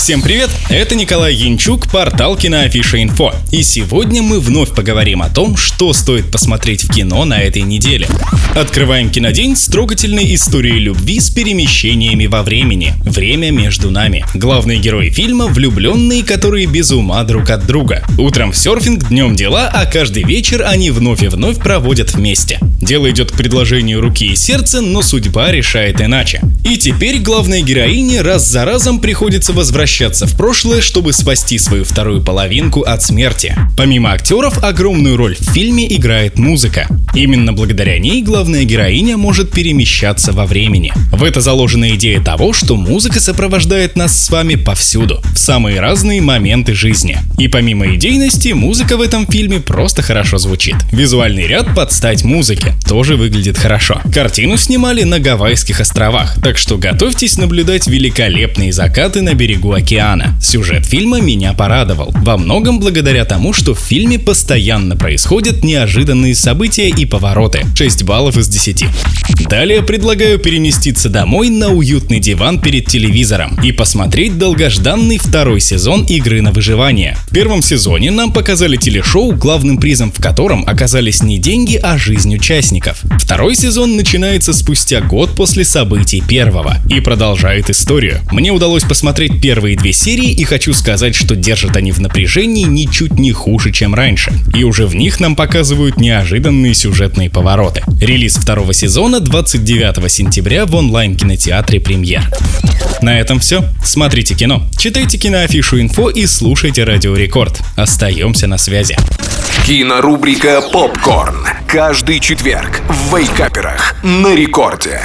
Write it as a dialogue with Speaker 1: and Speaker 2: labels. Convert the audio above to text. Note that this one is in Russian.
Speaker 1: Всем привет! Это Николай Янчук, портал Киноафиша Инфо. И сегодня мы вновь поговорим о том, что стоит посмотреть в кино на этой неделе. Открываем кинодень с трогательной историей любви с перемещениями во времени. Время между нами. Главные герои фильма – влюбленные, которые без ума друг от друга. Утром серфинг, днем дела, а каждый вечер они вновь и вновь проводят вместе. Дело идет к предложению руки и сердца, но судьба решает иначе. И теперь главной героине раз за разом приходится возвращаться возвращаться в прошлое, чтобы спасти свою вторую половинку от смерти. Помимо актеров, огромную роль в фильме играет музыка. Именно благодаря ней главная героиня может перемещаться во времени. В это заложена идея того, что музыка сопровождает нас с вами повсюду, в самые разные моменты жизни. И помимо идейности, музыка в этом фильме просто хорошо звучит. Визуальный ряд под стать музыке тоже выглядит хорошо. Картину снимали на Гавайских островах, так что готовьтесь наблюдать великолепные закаты на берегу океана. Сюжет фильма меня порадовал. Во многом благодаря тому, что в фильме постоянно происходят неожиданные события и повороты. 6 баллов из 10. Далее предлагаю переместиться домой на уютный диван перед телевизором и посмотреть долгожданный второй сезон игры на выживание. В первом сезоне нам показали телешоу, главным призом в котором оказались не деньги, а жизнь участников. Второй сезон начинается спустя год после событий первого и продолжает историю. Мне удалось посмотреть первые две серии и хочу сказать, что держат они в напряжении ничуть не хуже, чем раньше. И уже в них нам показывают неожиданные сюжетные повороты. Релиз второго сезона 29 сентября в онлайн-кинотеатре «Премьер». На этом все. Смотрите кино, читайте киноафишу инфо и слушайте Радио Рекорд. Остаемся на связи.
Speaker 2: Кинорубрика «Попкорн». Каждый четверг в Вейкаперах на рекорде.